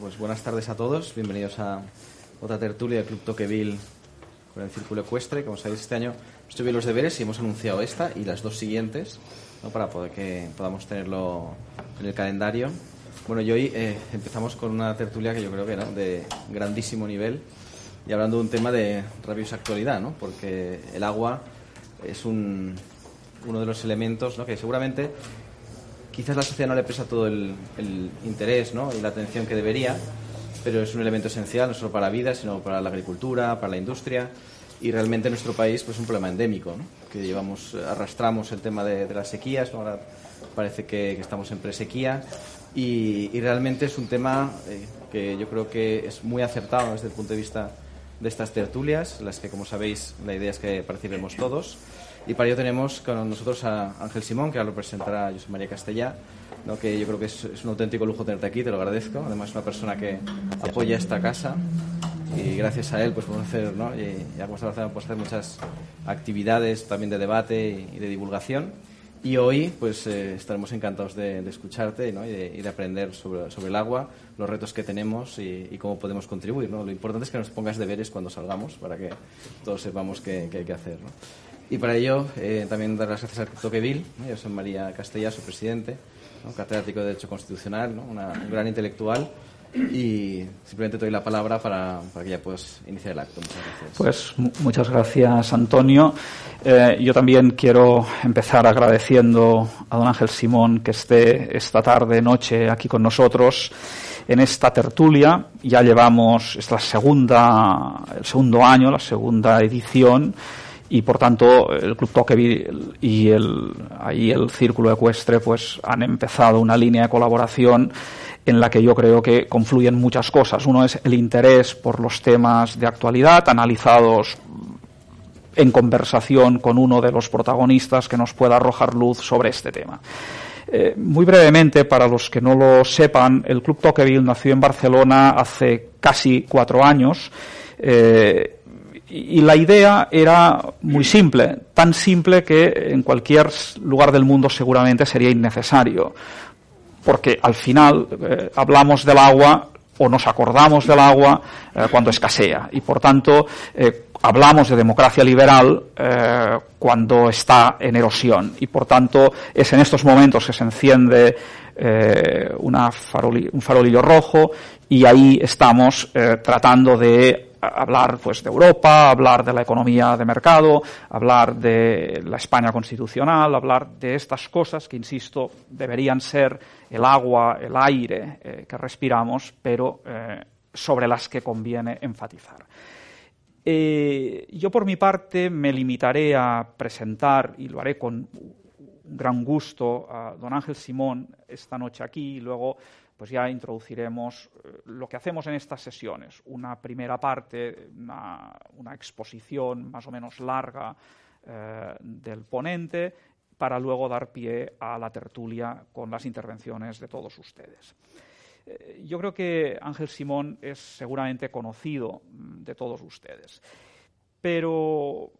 Pues buenas tardes a todos, bienvenidos a otra tertulia del Club Toqueville con el Círculo Ecuestre. Como sabéis, este año hemos los deberes y hemos anunciado esta y las dos siguientes para poder que podamos tenerlo en el calendario. Bueno, y hoy eh, empezamos con una tertulia que yo creo que ¿no? de grandísimo nivel y hablando de un tema de rabiosa actualidad, ¿no? porque el agua es un, uno de los elementos ¿no? que seguramente quizás la sociedad no le presta todo el, interés ¿no? y la atención que debería, pero es un elemento esencial no solo para la vida, sino para la agricultura, para la industria y realmente en nuestro país pues un problema endémico, ¿no? que llevamos arrastramos el tema de, las sequías, ahora parece que, estamos en presequía y, y realmente es un tema eh, que yo creo que es muy acertado desde el punto de vista de estas tertulias, las que como sabéis la idea es que participemos todos y para ello tenemos con nosotros a Ángel Simón, que ahora lo presentará José María Castellá, ¿no? que yo creo que es, un auténtico lujo tenerte aquí, te lo agradezco. Además, es una persona que apoya esta casa y gracias a él pues podemos hacer, ¿no? y, y a podemos hacer muchas actividades también de debate y de divulgación. Y hoy pues eh, estaremos encantados de, escucharte ¿no? y, de, aprender sobre, sobre, el agua, los retos que tenemos y, cómo podemos contribuir. ¿no? Lo importante es que nos pongas deberes cuando salgamos para que todos sepamos qué, qué hay que hacer. ¿no? Y para ello eh, también dar las gracias al Toqueville, ¿no? yo soy María Castellá, su presidente, catedrático de Derecho Constitucional, un gran intelectual. Y simplemente te doy la palabra para, para que ya puedas iniciar el acto. Muchas gracias. Pues muchas gracias, Antonio. Eh, yo también quiero empezar agradeciendo a don Ángel Simón que esté esta tarde, noche aquí con nosotros en esta tertulia. Ya llevamos, es la segunda, el segundo año, la segunda edición y por tanto el Club Toqueville y el, ahí el Círculo Ecuestre pues han empezado una línea de colaboración en la que yo creo que confluyen muchas cosas. Uno es el interés por los temas de actualidad analizados en conversación con uno de los protagonistas que nos pueda arrojar luz sobre este tema. Eh, muy brevemente, para los que no lo sepan, el Club Toqueville nació en Barcelona hace casi cuatro años. Eh, y la idea era muy simple, tan simple que en cualquier lugar del mundo seguramente sería innecesario, porque al final eh, hablamos del agua o nos acordamos del agua eh, cuando escasea y por tanto eh, hablamos de democracia liberal cuando está en erosión y por tanto es en estos momentos que se enciende un farolillo rojo y ahí estamos tratando de hablar pues de Europa, hablar de la economía de mercado, hablar de la España constitucional, hablar de estas cosas que, insisto, deberían ser el agua, el aire eh, que respiramos, pero eh, sobre las que conviene enfatizar. Eh, yo, por mi parte, me limitaré a presentar, y lo haré con gran gusto, a don Ángel Simón esta noche aquí, y luego pues ya introduciremos eh, lo que hacemos en estas sesiones. Una primera parte, una, exposición más o menos larga eh, del ponente, para luego dar pie a la tertulia con las intervenciones de todos ustedes. Eh, yo creo que Ángel Simón es seguramente conocido mm, de todos ustedes, pero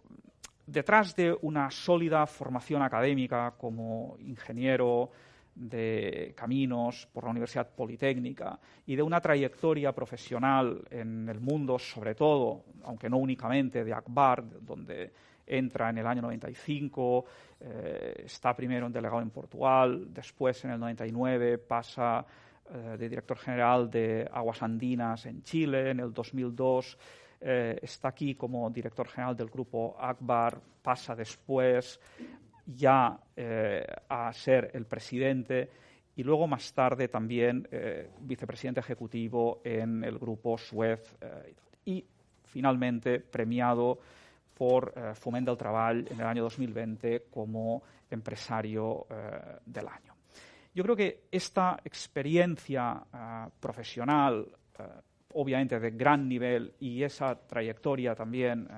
detrás de una sólida formación académica como ingeniero, de caminos por la Universidad Politécnica y de una trayectoria profesional en el mundo, sobre todo, aunque no únicamente, de Akbar, donde entra en el año 95, eh, está primero en delegado en Portugal, después en el 99 pasa eh, de director general de Aguas Andinas en Chile, en el 2002 eh, está aquí como director general del grupo Akbar, pasa después ya eh, a ser el presidente y luego más tarde también eh, vicepresidente ejecutivo en el grupo Suez eh, y finalmente premiado por Fomento del Trabajo en el año 2020 como empresario del año. Yo creo que esta experiencia profesional, obviamente de gran nivel, y esa trayectoria también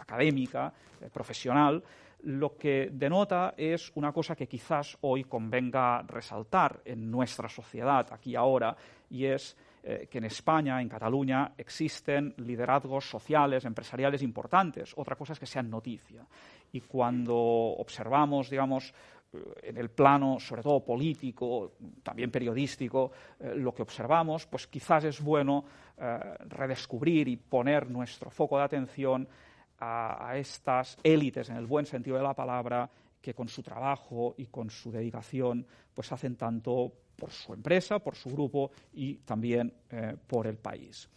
académica, profesional, lo que denota es una cosa que quizás hoy convenga resaltar en nuestra sociedad, aquí ahora, y es eh, que en España, en Cataluña, existen liderazgos sociales, empresariales importantes. Otra cosa es que sean noticia. Y cuando observamos, digamos, en el plano, sobre todo político, también periodístico, eh, lo que observamos, pues quizás es bueno eh, redescubrir y poner nuestro foco de atención a, estas élites, en el buen sentido de la palabra, que con su trabajo y con su dedicación, pues hacen tanto por su empresa, por su grupo y también eh, por el país.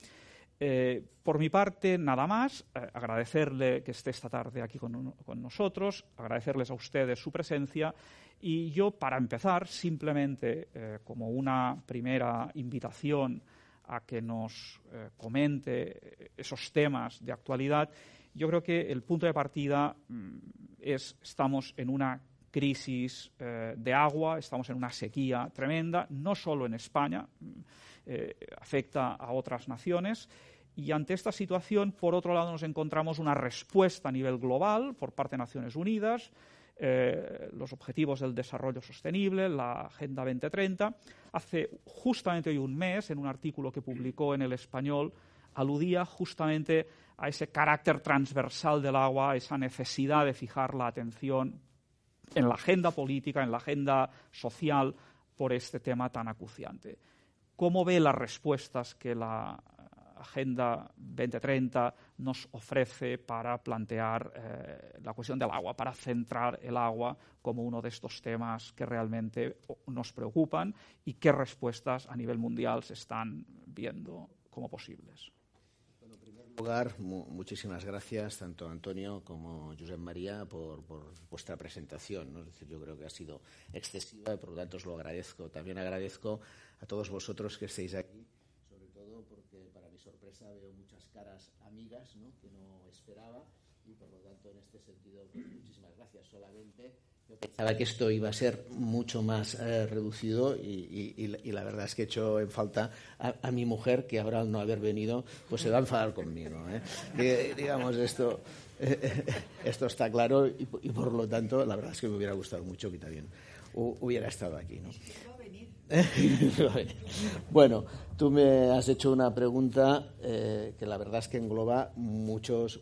Eh, por mi parte, nada más. Eh, agradecerle que esté esta tarde aquí con, nosotros, agradecerles a ustedes su presencia y yo, para empezar, simplemente como una primera invitación a que nos comente esos temas de actualidad, yo creo que el punto de partida mm, es estamos en una crisis de agua, estamos en una sequía tremenda, no solo en España, mm, afecta a otras naciones y ante esta situación, por otro lado, nos encontramos una respuesta a nivel global por parte de Naciones Unidas, eh, los Objetivos del Desarrollo Sostenible, la Agenda 2030. Hace justamente hoy un mes, en un artículo que publicó en el español, aludía justamente a ese carácter transversal del agua, a esa necesidad de fijar la atención en la agenda política, en la agenda social por este tema tan acuciante. ¿Cómo ve las respuestas que la Agenda 2030 nos ofrece para plantear eh, la cuestión del agua, para centrar el agua como uno de estos temas que realmente nos preocupan y qué respuestas a nivel mundial se están viendo como posibles. Lugar, muchísimas gracias tanto Antonio como Josep María por, vuestra presentación. Es decir, yo creo que ha sido excesiva y por lo tanto os lo agradezco. También agradezco a todos vosotros que estéis aquí sorpresa veo muchas caras amigas ¿no? que no esperaba y por lo tanto en este sentido pues, muchísimas gracias. Solamente yo pensaba que esto iba a ser mucho más eh, reducido y, y, la verdad es que he hecho en falta a, mi mujer que ahora al no haber venido pues se va a enfadar conmigo. ¿eh? digamos esto. esto está claro y, por lo tanto la verdad es que me hubiera gustado mucho que también hubiera estado aquí. ¿no? bueno, tú me has hecho una pregunta eh, que la verdad es que engloba muchos,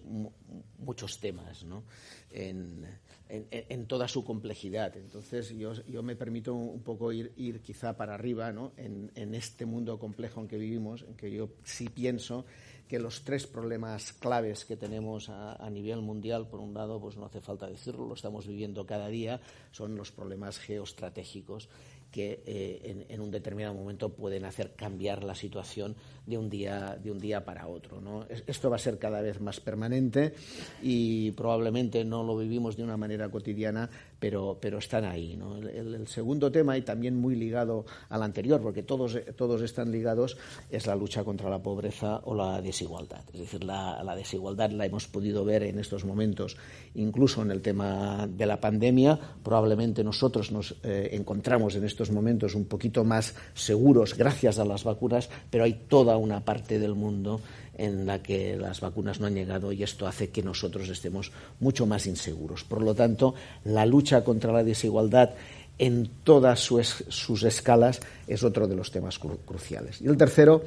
muchos temas, ¿no? En, en, toda su complejidad. Entonces, yo, yo, me permito un poco ir, ir quizá para arriba, ¿no? En, este mundo complejo en que vivimos, en que yo sí pienso que los tres problemas claves que tenemos a, nivel mundial, por un lado, pues no hace falta decirlo, lo estamos viviendo cada día, son los problemas geoestratégicos que eh, en, un determinado momento pueden hacer cambiar la situación de un día, de un día para otro. ¿no? Esto va a ser cada vez más permanente y probablemente no lo vivimos de una manera cotidiana, pero, pero están ahí. ¿no? El, segundo tema, y también muy ligado al anterior, porque todos, todos están ligados, es la lucha contra la pobreza o la desigualdad. Es decir, la, la desigualdad la hemos podido ver en estos momentos, incluso en el tema de la pandemia. Probablemente nosotros nos eh, encontramos en estos momentos un poquito más seguros gracias a las vacunas, pero hay toda una parte del mundo en la que las vacunas no han llegado y esto hace que nosotros estemos mucho más inseguros. Por lo tanto, la lucha contra la desigualdad en todas sus, escalas es otro de los temas cruciales. Y el tercero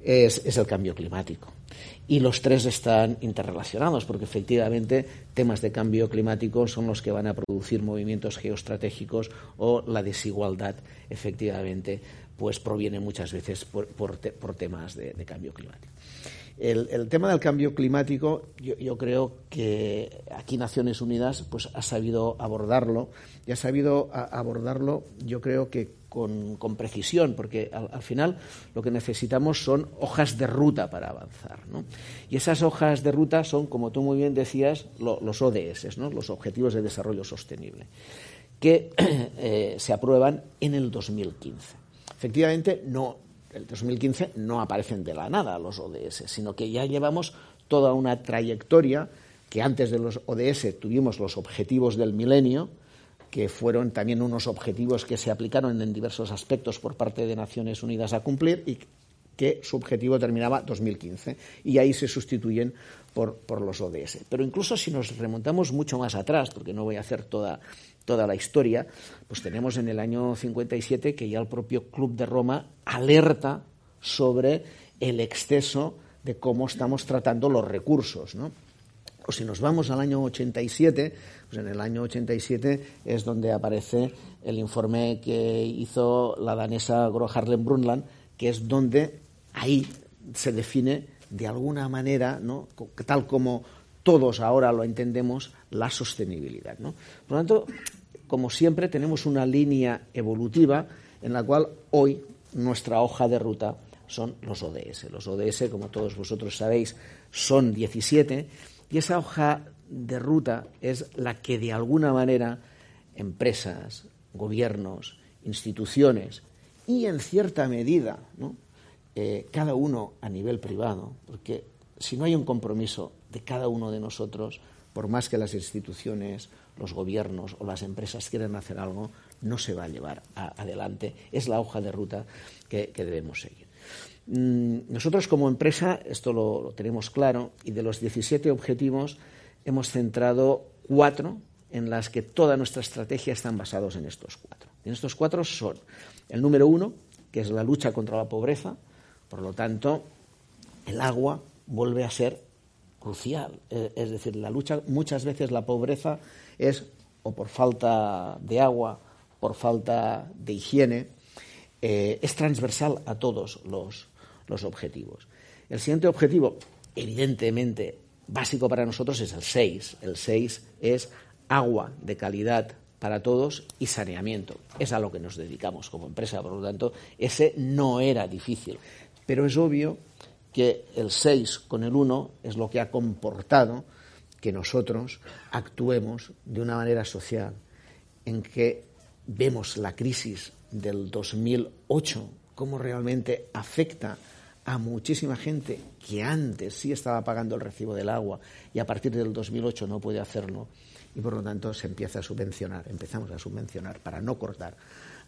es el cambio climático y los tres están interrelacionados porque efectivamente temas de cambio climático son los que van a producir movimientos geoestratégicos o la desigualdad efectivamente pues proviene muchas veces por, temas de, cambio climático. El, tema del cambio climático, yo, creo que aquí Naciones Unidas pues, ha sabido abordarlo y ha sabido abordarlo, yo creo que con, precisión, porque al, final lo que necesitamos son hojas de ruta para avanzar. Y esas hojas de ruta son, como tú muy bien decías, los ODS, ¿no? los Objetivos de Desarrollo Sostenible, que eh, se aprueban en el 2015. Efectivamente, no, el 2015 no aparecen de la nada los ODS, sino que ya llevamos toda una trayectoria que antes de los ODS tuvimos los objetivos del milenio, que fueron también unos objetivos que se aplicaron en diversos aspectos por parte de Naciones Unidas a cumplir y que su objetivo terminaba 2015 y ahí se sustituyen por, los ODS. Pero incluso si nos remontamos mucho más atrás, porque no voy a hacer toda, toda la historia, pues tenemos en el año 57 que ya el propio Club de Roma alerta sobre el exceso de cómo estamos tratando los recursos. ¿no? O si nos vamos al año 87, pues en el año 87 es donde aparece el informe que hizo la danesa Gro Harlem Brundtland, que es donde ahí se define de alguna manera, ¿no? tal como todos ahora lo entendemos, la sostenibilidad. ¿no? Por lo tanto, como siempre, tenemos una línea evolutiva en la cual hoy nuestra hoja de ruta son los ODS. Los ODS, como todos vosotros sabéis, son 17 y esa hoja de ruta es la que de alguna manera empresas, gobiernos, instituciones y en cierta medida eh, cada uno a nivel privado, porque si no hay un compromiso de cada uno de nosotros, por más que las instituciones, los gobiernos o las empresas quieran hacer algo, no se va a llevar adelante. Es la hoja de ruta que debemos seguir. Mm, nosotros como empresa, esto lo, tenemos claro, y de los 17 objetivos hemos centrado cuatro en las que toda nuestra estrategia están basados en estos cuatro. En estos cuatro son el número uno, que es la lucha contra la pobreza, por lo tanto, el agua vuelve a ser crucial. E, es decir, la lucha, muchas veces la pobreza es o por falta de agua, por falta de higiene, eh, es transversal a todos los, los objetivos. El siguiente objetivo, evidentemente básico para nosotros, es el 6. El 6 es agua de calidad para todos y saneamiento. Es a lo que nos dedicamos como empresa, por lo tanto, ese no era difícil. Pero es obvio que el 6 con el 1 es lo que ha comportado que nosotros actuemos de una manera social, en que vemos la crisis del 2008, cómo realmente afecta a muchísima gente que antes sí estaba pagando el recibo del agua y a partir del 2008 no puede hacerlo y por lo tanto se empieza a subvencionar, empezamos a subvencionar para no cortar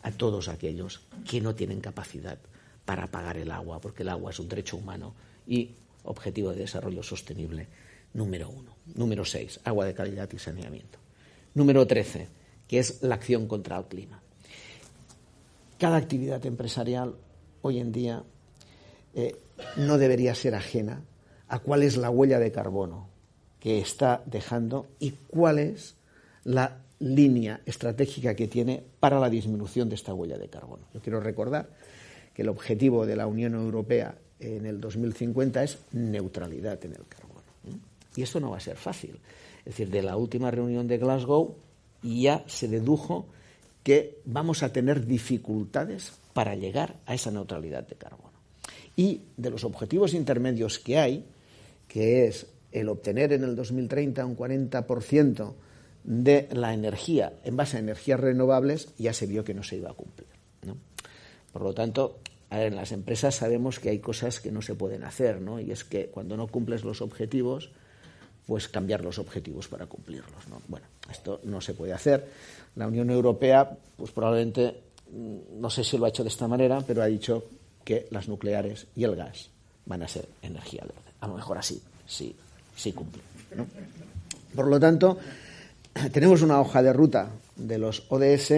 a todos aquellos que no tienen capacidad para pagar el agua, porque el agua es un derecho humano y objetivo de desarrollo sostenible número uno. Número seis, agua de calidad y saneamiento. Número trece, que es la acción contra el clima. Cada actividad empresarial hoy en día eh, no debería ser ajena a cuál es la huella de carbono que está dejando y cuál es la línea estratégica que tiene para la disminución de esta huella de carbono. Yo quiero recordar que el objetivo de la Unión Europea en el 2050 es neutralidad en el carbono. Y esto no va a ser fácil. Es decir, de la última reunión de Glasgow ya se dedujo que vamos a tener dificultades para llegar a esa neutralidad de carbono y de los objetivos intermedios que hay, que es el obtener en el 2030 un 40% de la energía en base a energías renovables, ya se vio que no se iba a cumplir. Por lo tanto, en las empresas sabemos que hay cosas que no se pueden hacer, ¿no? y es que cuando no cumples los objetivos, pues cambiar los objetivos para cumplirlos. ¿no? Bueno, esto no se puede hacer. La Unión Europea, pues probablemente, mm, no sé si lo ha hecho de esta manera, pero ha dicho que las nucleares y el gas van a ser energía verde. A lo mejor así, sí, sí cumple. Por lo tanto, tenemos una hoja de ruta de los ODS,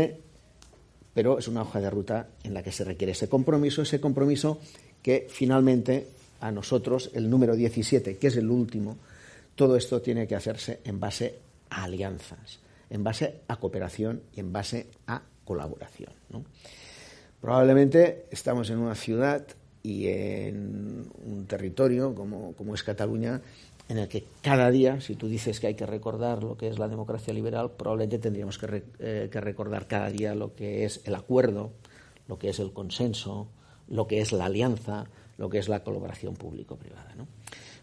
pero es una hoja de ruta en la que se requiere ese compromiso, ese compromiso que finalmente a nosotros, el número 17, que es el último, todo esto tiene que hacerse en base a alianzas, en base a cooperación y en base a colaboración. Probablemente estamos en una ciudad y en un territorio como, es Cataluña, en el que cada día, si tú dices que hay que recordar lo que es la democracia liberal, probablemente tendríamos que, eh, recordar cada día lo que es el acuerdo, lo que es el consenso, lo que es la alianza, lo que es la colaboración público-privada.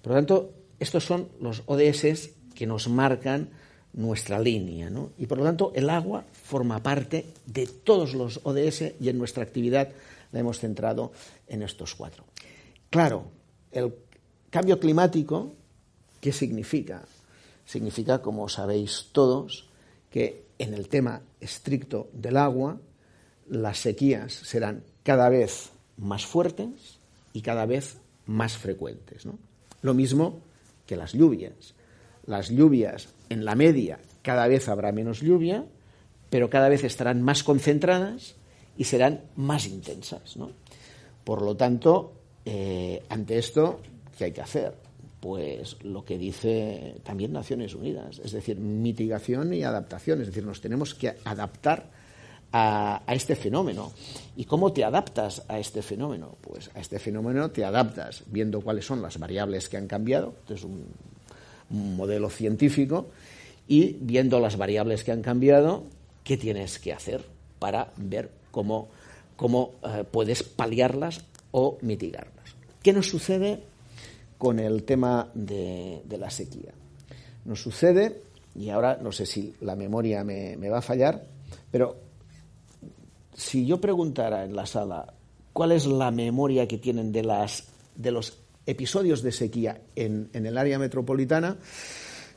Por lo tanto, estos son los ODS que nos marcan nuestra línea. ¿no? Y por lo tanto, el agua forma parte de todos los ODS y en nuestra actividad la hemos centrado en estos cuatro. Claro, el cambio climático, ¿qué significa? Significa, como sabéis todos, que en el tema estricto del agua, las sequías serán cada vez más fuertes y cada vez más frecuentes. ¿no? Lo mismo que las lluvias. Las lluvias en la media cada vez habrá menos lluvia, pero cada vez estarán más concentradas y serán más intensas. ¿no? Por lo tanto, eh, ante esto, ¿qué hay que hacer? Pues lo que dice también Naciones Unidas, es decir, mitigación y adaptación, es decir, nos tenemos que adaptar a, este fenómeno. ¿Y cómo te adaptas a este fenómeno? Pues a este fenómeno te adaptas viendo cuáles son las variables que han cambiado, es un, modelo científico, y viendo las variables que han cambiado, ¿qué tienes que hacer para ver cómo, cómo eh, puedes paliarlas o mitigarlas? ¿Qué nos sucede con el tema de, la sequía? Nos sucede, y ahora no sé si la memoria me, va a fallar, pero si yo preguntara en la sala cuál es la memoria que tienen de, las, de los episodios de sequía en, en, el área metropolitana,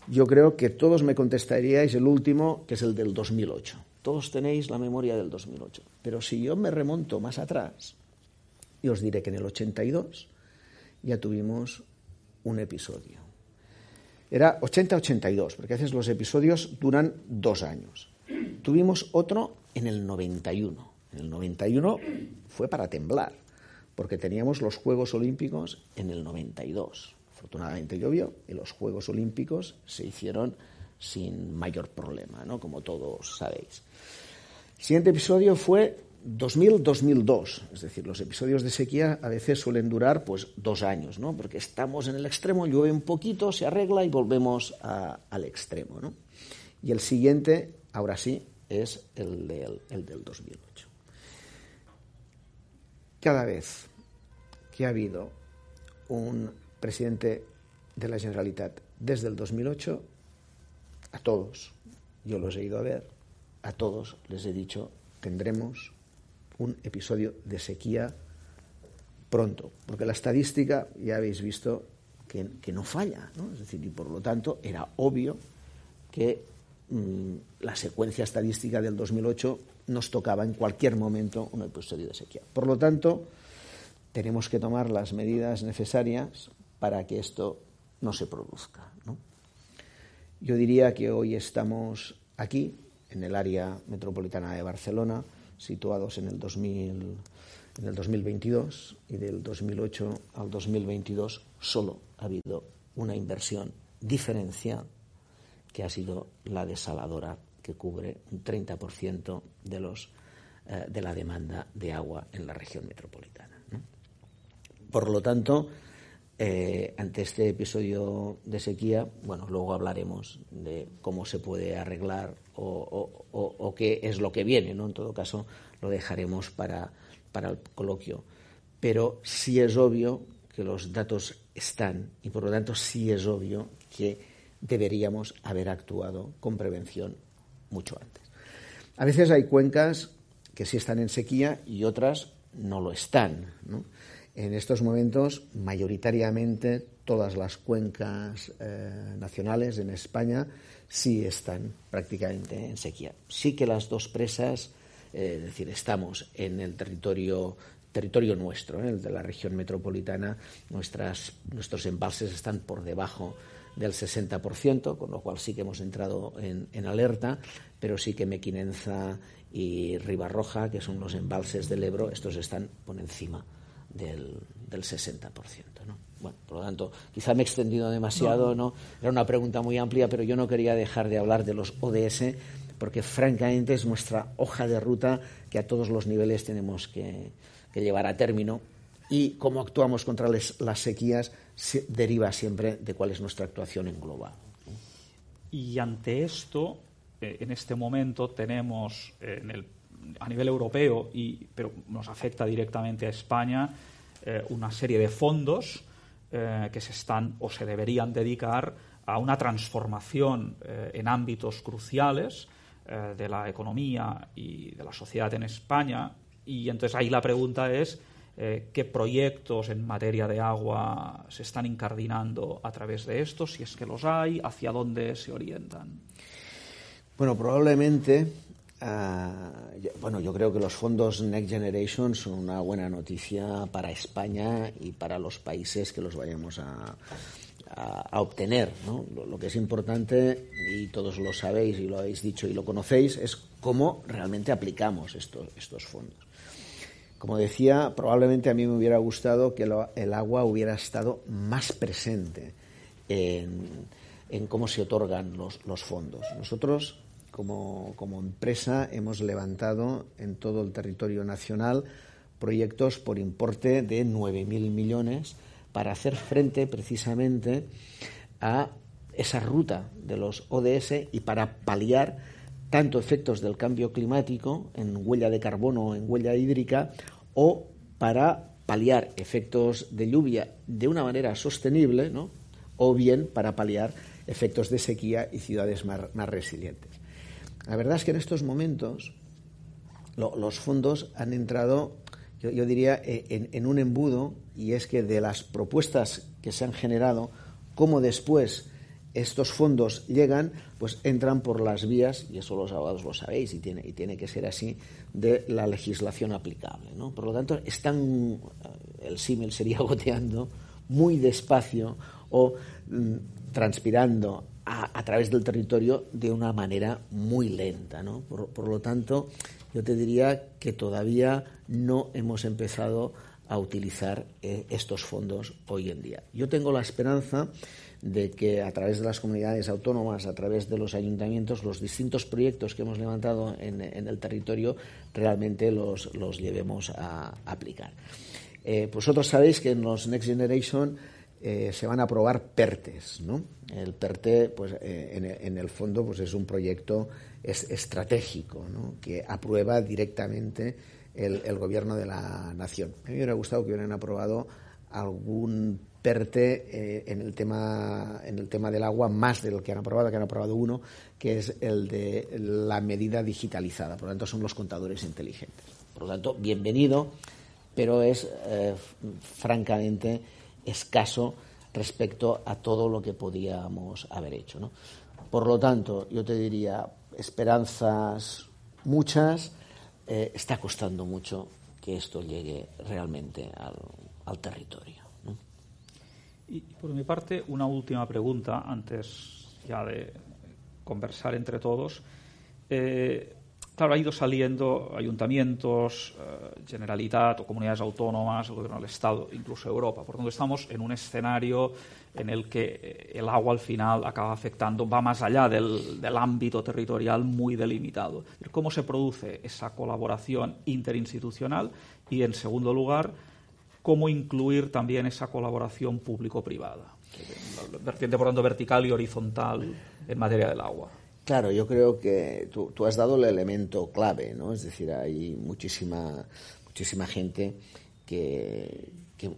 yo creo que todos me contestaríais el último, que es el del 2008. Todos tenéis la memoria del 2008. Pero si yo me remonto más atrás, y os diré que en el 82 ya tuvimos un episodio. Era 80-82, porque a veces los episodios duran dos años. Tuvimos otro en el 91. En el 91 fue para temblar, porque teníamos los Juegos Olímpicos en el 92. Afortunadamente llovió y los Juegos Olímpicos se hicieron sin mayor problema, ¿no? como todos sabéis. El siguiente episodio fue 2000-2002, es decir, los episodios de sequía a veces suelen durar pues dos años, ¿no? porque estamos en el extremo, llueve un poquito, se arregla y volvemos al extremo. ¿no? Y el siguiente, ahora sí, es el del, el del 2008. Cada vez que ha habido un presidente de la Generalitat desde el 2008, a todos, yo los he ido a ver, a todos les he dicho, tendremos un episodio de sequía pronto, porque la estadística ya habéis visto que, no falla, ¿no? es decir, y por lo tanto era obvio que mm, la secuencia estadística del 2008 nos tocaba en cualquier momento un episodio de sequía. Por lo tanto, tenemos que tomar las medidas necesarias para que esto no se produzca. Yo diría que hoy estamos aquí, en el área metropolitana de Barcelona, situados en el, 2000, en el 2022 y del 2008 al 2022 solo ha habido una inversión diferencial que ha sido la desaladora que cubre un 30% de, los, eh, de la demanda de agua en la región metropolitana. Por lo tanto, eh, ante este episodio de sequía, bueno, luego hablaremos de cómo se puede arreglar o, qué es lo que viene, ¿no? En todo caso, lo dejaremos para, para el coloquio. Pero sí es obvio que los datos están y, por lo tanto, sí es obvio que deberíamos haber actuado con prevención mucho antes. A veces hay cuencas que sí están en sequía y otras no lo están. En estos momentos, mayoritariamente, todas las cuencas eh, nacionales en España sí están prácticamente en sequía. Sí que las dos presas, eh, es decir, estamos en el territorio territorio nuestro, ¿eh? el de la región metropolitana, nuestras, nuestros embalses están por debajo del 60%, con lo cual sí que hemos entrado en, alerta, pero sí que Mequinenza y Ribarroja, que son los embalses del Ebro, estos están por encima del, del 60%. ¿no? Bueno, por lo tanto, quizá me he extendido demasiado, no. Era una pregunta muy amplia, pero yo no quería dejar de hablar de los ODS, porque francamente es nuestra hoja de ruta que a todos los niveles tenemos que, que llevar a término y cómo actuamos contra las sequías se deriva siempre de cuál es nuestra actuación en global. Y ante esto, eh, en este momento tenemos eh, en el, a nivel europeo, y, pero nos afecta directamente a España, eh, una serie de fondos que se están o se deberían dedicar a una transformación en ámbitos cruciales de la economía y de la sociedad en España. Y entonces ahí la pregunta es eh, qué proyectos en materia de agua se están incardinando a través de esto, si es que los hay, hacia dónde se orientan. Bueno, probablemente, ah, bueno, yo creo que los fondos Next Generation son una buena noticia para España y para los países que los vayamos a, obtener. Lo, lo, que es importante, y todos lo sabéis y lo habéis dicho y lo conocéis, es cómo realmente aplicamos estos, fondos. Como decía, probablemente a mí me hubiera gustado que el agua hubiera estado más presente en, cómo se otorgan los fondos. Nosotros, como, empresa, hemos levantado en todo el territorio nacional proyectos por importe de 9.000 millones para hacer frente precisamente a esa ruta de los ODS y para paliar tanto efectos del cambio climático en huella de carbono, en huella hídrica, o para paliar efectos de lluvia de una manera sostenible, ¿no? o bien para paliar efectos de sequía y ciudades más, resilientes. La verdad es que en estos momentos los fondos han entrado, yo, diría, e, en, un embudo y es que de las propuestas que se han generado, como después estos fondos llegan, pues entran por las vías, y eso los abogados lo sabéis, y tiene, y tiene que ser así, de la legislación aplicable. ¿no? Por lo tanto, están, el símil sería goteando muy despacio o mm, transpirando a, través del territorio de una manera muy lenta. ¿no? Por, lo tanto, yo te diría que todavía no hemos empezado a utilizar eh, estos fondos hoy en día. Yo tengo la esperanza de que a través de las comunidades autónomas, a través de los ayuntamientos, los distintos proyectos que hemos levantado en, el territorio realmente los, llevemos a, aplicar. Eh, vosotros sabéis que en los Next Generation eh, se van a aprobar PERTES. ¿no? El PERTE, pues, eh, en, el fondo, pues, es un proyecto estratégico que aprueba directamente el, el, gobierno de la nación. A mí me hubiera gustado que hubieran aprobado algún PERTE eh, en, el tema, en el tema del agua más de lo que han aprobado, que han aprobado uno, que es el de la medida digitalizada. Por lo tanto, son los contadores inteligentes. Por lo tanto, bienvenido, pero es eh, francamente escaso respecto a todo lo que podíamos haber hecho. Por lo tanto, yo te diría, esperanzas muchas, eh, está costando mucho que esto llegue realmente al territorio. Y por mi parte, una última pregunta antes ya de conversar entre todos. Eh, claro, ha ido saliendo ayuntamientos, eh, Generalitat o comunidades autónomas, el gobierno del Estado, incluso Europa. Por tanto, estamos en un escenario en el que eh, el agua al final acaba afectando, va más allá del, del ámbito territorial muy delimitado. ¿Cómo se produce esa colaboración interinstitucional? Y, en segundo lugar, cómo incluir también esa colaboración público-privada, vertiente por tanto vertical y horizontal en materia del agua. Claro, yo creo que tú, has dado el elemento clave, ¿no? Es decir, hay muchísima, muchísima gente que,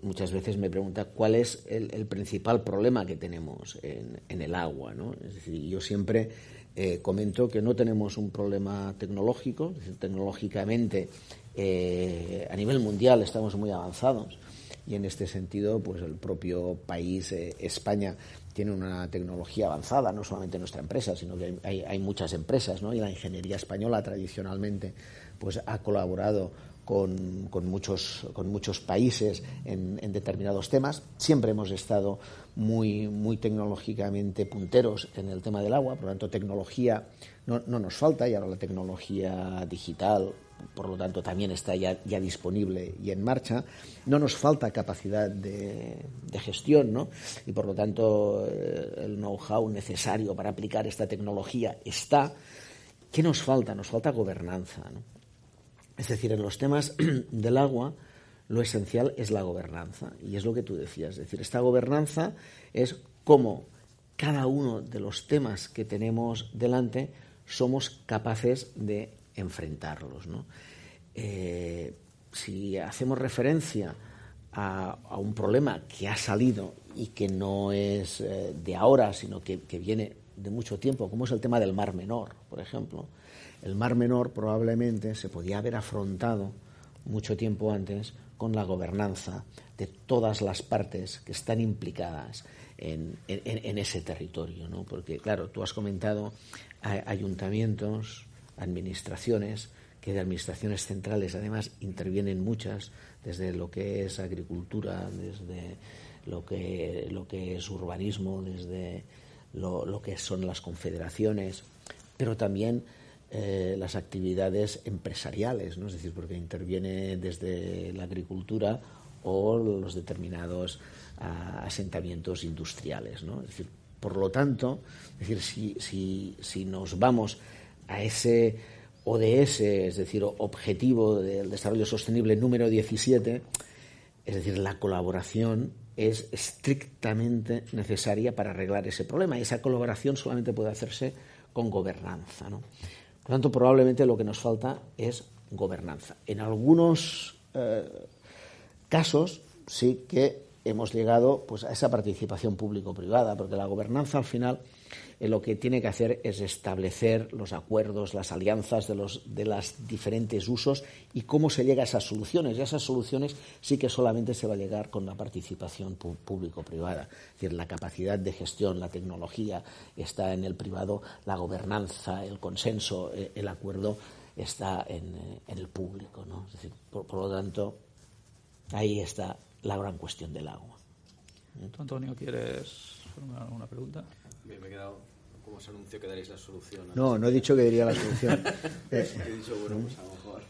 muchas veces me pregunta cuál es el, principal problema que tenemos en, el agua, ¿no? Es decir, yo siempre eh, comento que no tenemos un problema tecnológico, tecnológicamente eh, a nivel mundial estamos muy avanzados y en este sentido, pues el propio país, eh, España, tiene una tecnología avanzada, no solamente nuestra empresa, sino que hay, muchas empresas, ¿no? Y la ingeniería española tradicionalmente, pues ha colaborado con, muchos, con muchos países en, determinados temas. Siempre hemos estado muy, muy tecnológicamente punteros en el tema del agua, por lo tanto, tecnología no, no nos falta y ahora la tecnología digital por lo tanto también está ya, disponible y en marcha. No nos falta capacidad de, gestión, ¿no? Y por lo tanto eh, el know-how necesario para aplicar esta tecnología está. ¿Qué nos falta? Nos falta gobernanza, Es decir, en los temas del agua lo esencial es la gobernanza y es lo que tú decías. Es decir, esta gobernanza es cómo cada uno de los temas que tenemos delante somos capaces de enfrentarlos. ¿no? Eh, si hacemos referencia a, un problema que ha salido y que no es eh, de ahora, sino que, viene de mucho tiempo, como es el tema del Mar Menor, por ejemplo, el Mar Menor probablemente se podía haber afrontado mucho tiempo antes con la gobernanza de todas las partes que están implicadas en, ese territorio, ¿no? Porque, claro, tú has comentado ayuntamientos, administraciones, que de administraciones centrales además intervienen muchas, desde lo que es agricultura, desde lo que, lo que es urbanismo, desde lo, que son las confederaciones, pero también eh, las actividades empresariales, ¿no? es decir, porque interviene desde la agricultura o los determinados asentamientos industriales. ¿no? Es decir, por lo tanto, decir, si, si, si nos vamos a ese ODS, es decir, objetivo del desarrollo sostenible número 17, es decir, la colaboración es estrictamente necesaria para arreglar ese problema. Y esa colaboración solamente puede hacerse con gobernanza. ¿no? Por lo tanto, probablemente lo que nos falta es gobernanza. En algunos eh, casos sí que hemos llegado pues, a esa participación público-privada, porque la gobernanza al final lo que tiene que hacer es establecer los acuerdos, las alianzas de los de los diferentes usos y cómo se llega a esas soluciones. Y a esas soluciones sí que solamente se va a llegar con la participación público-privada. Es decir, la capacidad de gestión, la tecnología está en el privado, la gobernanza, el consenso, eh, el acuerdo está en, eh, el público. ¿no? Decir, por, lo tanto, ahí está la gran cuestión del agua. Antonio, ¿quieres una, una pregunta? Me he quedado como se anunció que daréis la solución. No, no he dicho que daría la solución. he dicho, bueno, pues a lo mejor.